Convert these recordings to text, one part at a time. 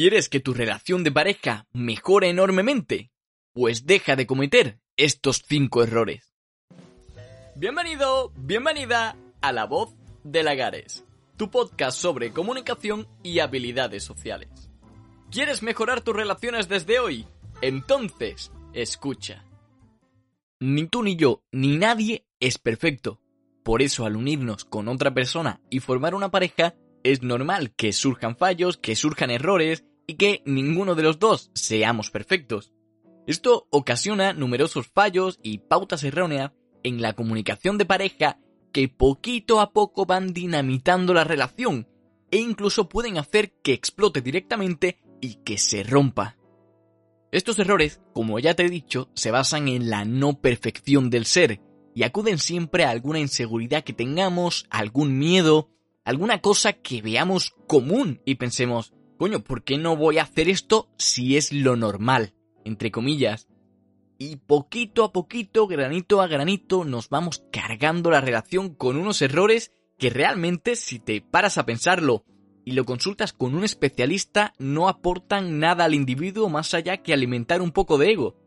¿Quieres que tu relación de pareja mejore enormemente? Pues deja de cometer estos 5 errores. Bienvenido, bienvenida a La Voz de Lagares, tu podcast sobre comunicación y habilidades sociales. ¿Quieres mejorar tus relaciones desde hoy? Entonces, escucha. Ni tú ni yo, ni nadie es perfecto. Por eso al unirnos con otra persona y formar una pareja, es normal que surjan fallos, que surjan errores y que ninguno de los dos seamos perfectos. Esto ocasiona numerosos fallos y pautas erróneas en la comunicación de pareja que poquito a poco van dinamitando la relación e incluso pueden hacer que explote directamente y que se rompa. Estos errores, como ya te he dicho, se basan en la no perfección del ser y acuden siempre a alguna inseguridad que tengamos, algún miedo, alguna cosa que veamos común y pensemos, coño, ¿por qué no voy a hacer esto si es lo normal? Entre comillas. Y poquito a poquito, granito a granito, nos vamos cargando la relación con unos errores que realmente, si te paras a pensarlo y lo consultas con un especialista, no aportan nada al individuo más allá que alimentar un poco de ego.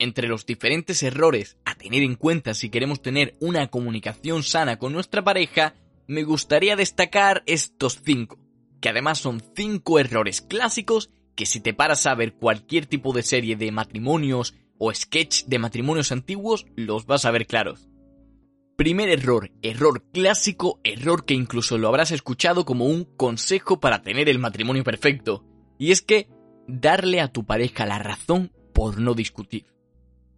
Entre los diferentes errores a tener en cuenta si queremos tener una comunicación sana con nuestra pareja, me gustaría destacar estos cinco, que además son cinco errores clásicos que si te paras a ver cualquier tipo de serie de matrimonios o sketch de matrimonios antiguos, los vas a ver claros. Primer error, error clásico, error que incluso lo habrás escuchado como un consejo para tener el matrimonio perfecto. Y es que darle a tu pareja la razón por no discutir.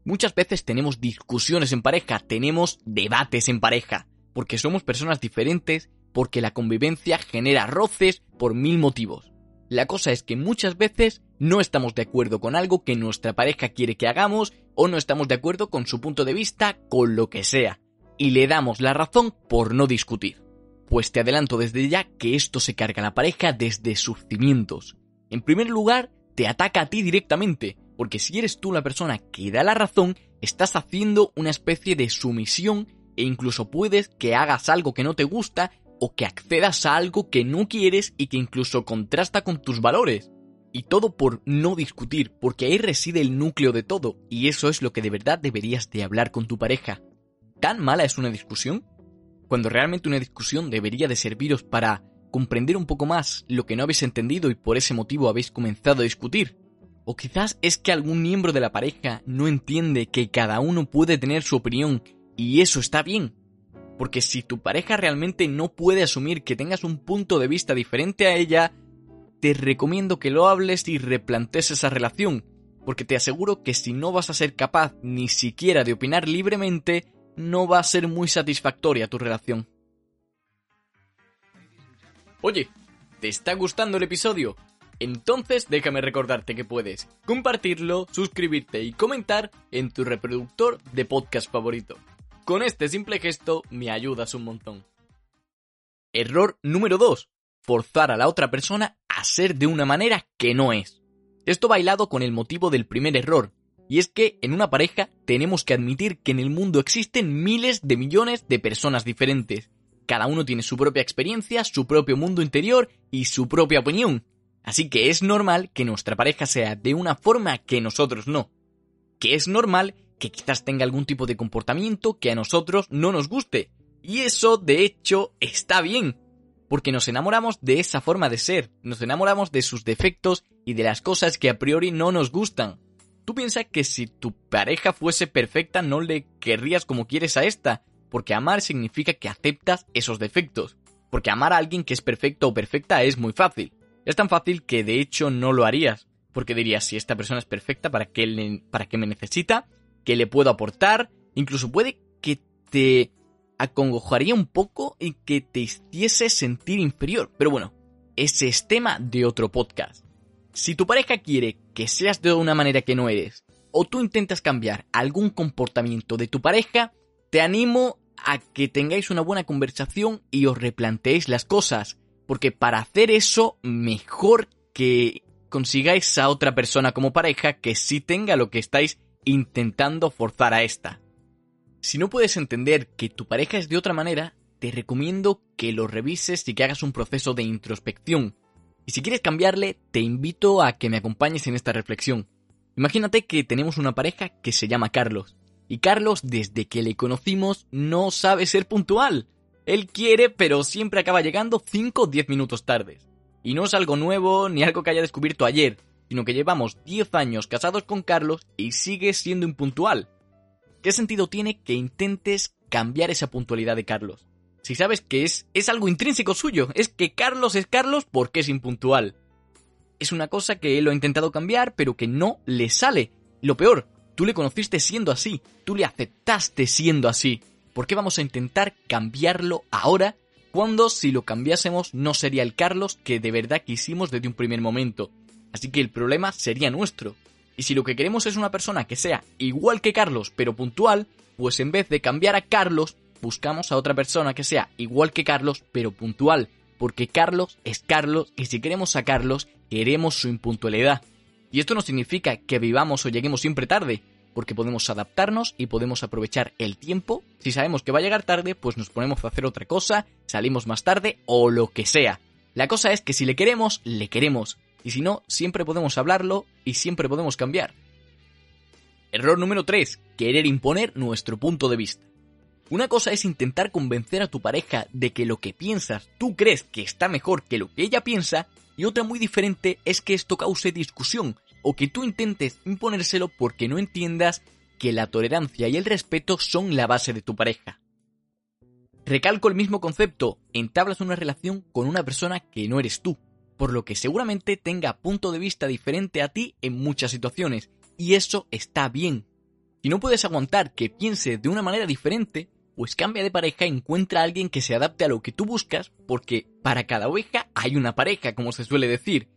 Muchas veces tenemos discusiones en pareja, tenemos debates en pareja, porque somos personas diferentes, porque la convivencia genera roces por mil motivos. La cosa es que muchas veces no estamos de acuerdo con algo que nuestra pareja quiere que hagamos o no estamos de acuerdo con su punto de vista, con lo que sea y le damos la razón por no discutir. Pues te adelanto desde ya que esto se carga a la pareja desde sus cimientos. En primer lugar, te ataca a ti directamente, porque si eres tú la persona que da la razón, estás haciendo una especie de sumisión e incluso puedes que hagas algo que no te gusta o que accedas a algo que no quieres y que incluso contrasta con tus valores. Y todo por no discutir, porque ahí reside el núcleo de todo, y eso es lo que de verdad deberías de hablar con tu pareja. ¿Tan mala es una discusión? Cuando realmente una discusión debería de serviros para comprender un poco más lo que no habéis entendido y por ese motivo habéis comenzado a discutir. O quizás es que algún miembro de la pareja no entiende que cada uno puede tener su opinión y eso está bien. Porque si tu pareja realmente no puede asumir que tengas un punto de vista diferente a ella, te recomiendo que lo hables y replantes esa relación, porque te aseguro que si no vas a ser capaz ni siquiera de opinar libremente, no va a ser muy satisfactoria tu relación. Oye, ¿te está gustando el episodio? Entonces déjame recordarte que puedes compartirlo, suscribirte y comentar en tu reproductor de podcast favorito. Con este simple gesto me ayudas un montón. Error número 2. Forzar a la otra persona a ser de una manera que no es. Esto bailado con el motivo del primer error, y es que en una pareja tenemos que admitir que en el mundo existen miles de millones de personas diferentes. Cada uno tiene su propia experiencia, su propio mundo interior y su propia opinión. Así que es normal que nuestra pareja sea de una forma que nosotros no. Que es normal que quizás tenga algún tipo de comportamiento que a nosotros no nos guste. Y eso, de hecho, está bien. Porque nos enamoramos de esa forma de ser, nos enamoramos de sus defectos y de las cosas que a priori no nos gustan. Tú piensas que si tu pareja fuese perfecta no le querrías como quieres a esta, porque amar significa que aceptas esos defectos. Porque amar a alguien que es perfecto o perfecta es muy fácil. Es tan fácil que de hecho no lo harías, porque dirías si esta persona es perfecta, ¿para qué, para qué me necesita? ¿Qué le puedo aportar? Incluso puede que te acongojaría un poco y que te hiciese sentir inferior. Pero bueno, ese es tema de otro podcast. Si tu pareja quiere que seas de una manera que no eres, o tú intentas cambiar algún comportamiento de tu pareja, te animo a que tengáis una buena conversación y os replanteéis las cosas, porque para hacer eso, mejor que consigáis a otra persona como pareja que sí tenga lo que estáis intentando forzar a esta. Si no puedes entender que tu pareja es de otra manera, te recomiendo que lo revises y que hagas un proceso de introspección Y si quieres cambiarle, te invito a que me acompañes en esta reflexión. Imagínate que tenemos una pareja que se llama Carlos. Y Carlos, desde que le conocimos, no sabe ser puntual. Él quiere, pero siempre acaba llegando 5 o 10 minutos tardes. Y no es algo nuevo ni algo que haya descubierto ayer, sino que llevamos 10 años casados con Carlos y sigue siendo impuntual. ¿Qué sentido tiene que intentes cambiar esa puntualidad de Carlos? Si sabes que es, es algo intrínseco suyo, es que Carlos es Carlos porque es impuntual. Es una cosa que él lo ha intentado cambiar, pero que no le sale. Lo peor, tú le conociste siendo así, tú le aceptaste siendo así. ¿Por qué vamos a intentar cambiarlo ahora cuando si lo cambiásemos no sería el Carlos que de verdad quisimos desde un primer momento? Así que el problema sería nuestro. Y si lo que queremos es una persona que sea igual que Carlos pero puntual, pues en vez de cambiar a Carlos, buscamos a otra persona que sea igual que Carlos, pero puntual, porque Carlos es Carlos y si queremos a Carlos, queremos su impuntualidad. Y esto no significa que vivamos o lleguemos siempre tarde, porque podemos adaptarnos y podemos aprovechar el tiempo. Si sabemos que va a llegar tarde, pues nos ponemos a hacer otra cosa, salimos más tarde o lo que sea. La cosa es que si le queremos, le queremos. Y si no, siempre podemos hablarlo y siempre podemos cambiar. Error número 3. Querer imponer nuestro punto de vista. Una cosa es intentar convencer a tu pareja de que lo que piensas tú crees que está mejor que lo que ella piensa y otra muy diferente es que esto cause discusión o que tú intentes imponérselo porque no entiendas que la tolerancia y el respeto son la base de tu pareja. Recalco el mismo concepto, entablas una relación con una persona que no eres tú, por lo que seguramente tenga punto de vista diferente a ti en muchas situaciones, y eso está bien. Si no puedes aguantar que piense de una manera diferente, pues cambia de pareja y encuentra a alguien que se adapte a lo que tú buscas, porque para cada oveja hay una pareja, como se suele decir.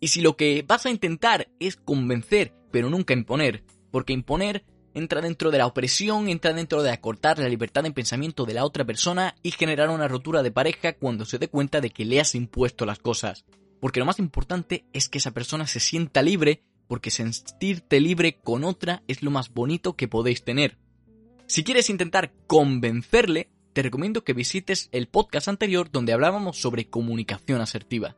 Y si lo que vas a intentar es convencer, pero nunca imponer, porque imponer entra dentro de la opresión, entra dentro de acortar la libertad de pensamiento de la otra persona y generar una rotura de pareja cuando se dé cuenta de que le has impuesto las cosas. Porque lo más importante es que esa persona se sienta libre, porque sentirte libre con otra es lo más bonito que podéis tener. Si quieres intentar convencerle, te recomiendo que visites el podcast anterior donde hablábamos sobre comunicación asertiva.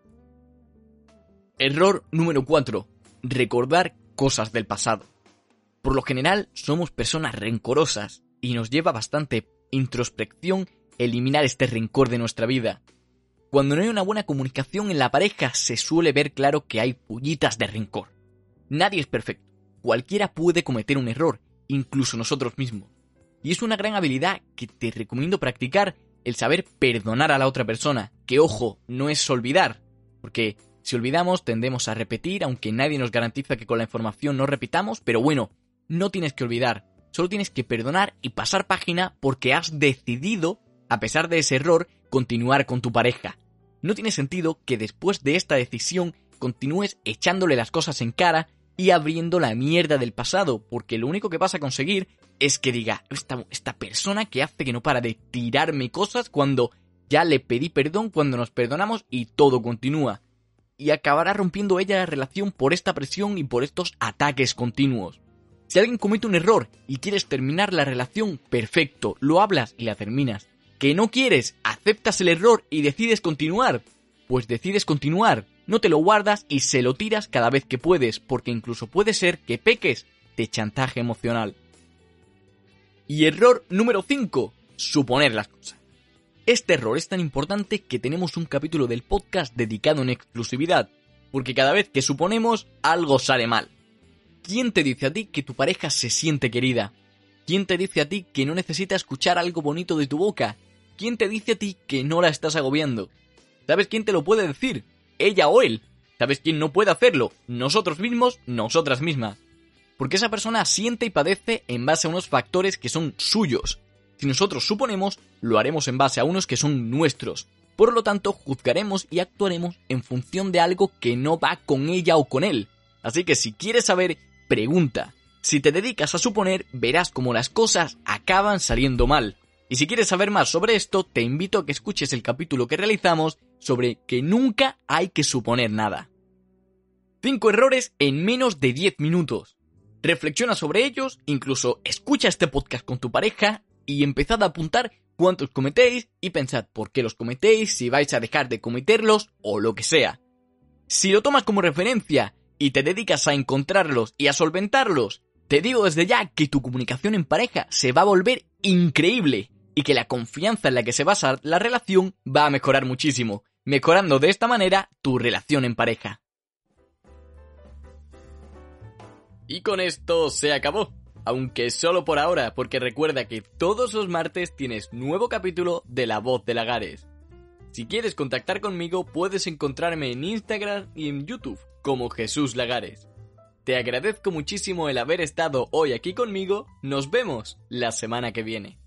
Error número 4. Recordar cosas del pasado. Por lo general somos personas rencorosas y nos lleva bastante introspección eliminar este rencor de nuestra vida. Cuando no hay una buena comunicación en la pareja se suele ver claro que hay pullitas de rencor. Nadie es perfecto. Cualquiera puede cometer un error, incluso nosotros mismos. Y es una gran habilidad que te recomiendo practicar el saber perdonar a la otra persona, que ojo, no es olvidar, porque si olvidamos tendemos a repetir, aunque nadie nos garantiza que con la información no repitamos, pero bueno, no tienes que olvidar, solo tienes que perdonar y pasar página porque has decidido, a pesar de ese error, continuar con tu pareja. No tiene sentido que después de esta decisión continúes echándole las cosas en cara y abriendo la mierda del pasado, porque lo único que vas a conseguir es que diga, esta, esta persona que hace que no para de tirarme cosas cuando ya le pedí perdón, cuando nos perdonamos y todo continúa. Y acabará rompiendo ella la relación por esta presión y por estos ataques continuos. Si alguien comete un error y quieres terminar la relación, perfecto, lo hablas y la terminas. Que no quieres, aceptas el error y decides continuar. Pues decides continuar, no te lo guardas y se lo tiras cada vez que puedes, porque incluso puede ser que peques de chantaje emocional. Y error número 5. Suponer las cosas. Este error es tan importante que tenemos un capítulo del podcast dedicado en exclusividad, porque cada vez que suponemos algo sale mal. ¿Quién te dice a ti que tu pareja se siente querida? ¿Quién te dice a ti que no necesita escuchar algo bonito de tu boca? ¿Quién te dice a ti que no la estás agobiando? ¿Sabes quién te lo puede decir? Ella o él. ¿Sabes quién no puede hacerlo? Nosotros mismos, nosotras mismas porque esa persona siente y padece en base a unos factores que son suyos. Si nosotros suponemos, lo haremos en base a unos que son nuestros. Por lo tanto, juzgaremos y actuaremos en función de algo que no va con ella o con él. Así que si quieres saber, pregunta. Si te dedicas a suponer, verás cómo las cosas acaban saliendo mal. Y si quieres saber más sobre esto, te invito a que escuches el capítulo que realizamos sobre que nunca hay que suponer nada. 5 errores en menos de 10 minutos. Reflexiona sobre ellos, incluso escucha este podcast con tu pareja y empezad a apuntar cuántos cometéis y pensad por qué los cometéis, si vais a dejar de cometerlos o lo que sea. Si lo tomas como referencia y te dedicas a encontrarlos y a solventarlos, te digo desde ya que tu comunicación en pareja se va a volver increíble y que la confianza en la que se basa la relación va a mejorar muchísimo, mejorando de esta manera tu relación en pareja. Y con esto se acabó. Aunque solo por ahora, porque recuerda que todos los martes tienes nuevo capítulo de La Voz de Lagares. Si quieres contactar conmigo, puedes encontrarme en Instagram y en YouTube como Jesús Lagares. Te agradezco muchísimo el haber estado hoy aquí conmigo. Nos vemos la semana que viene.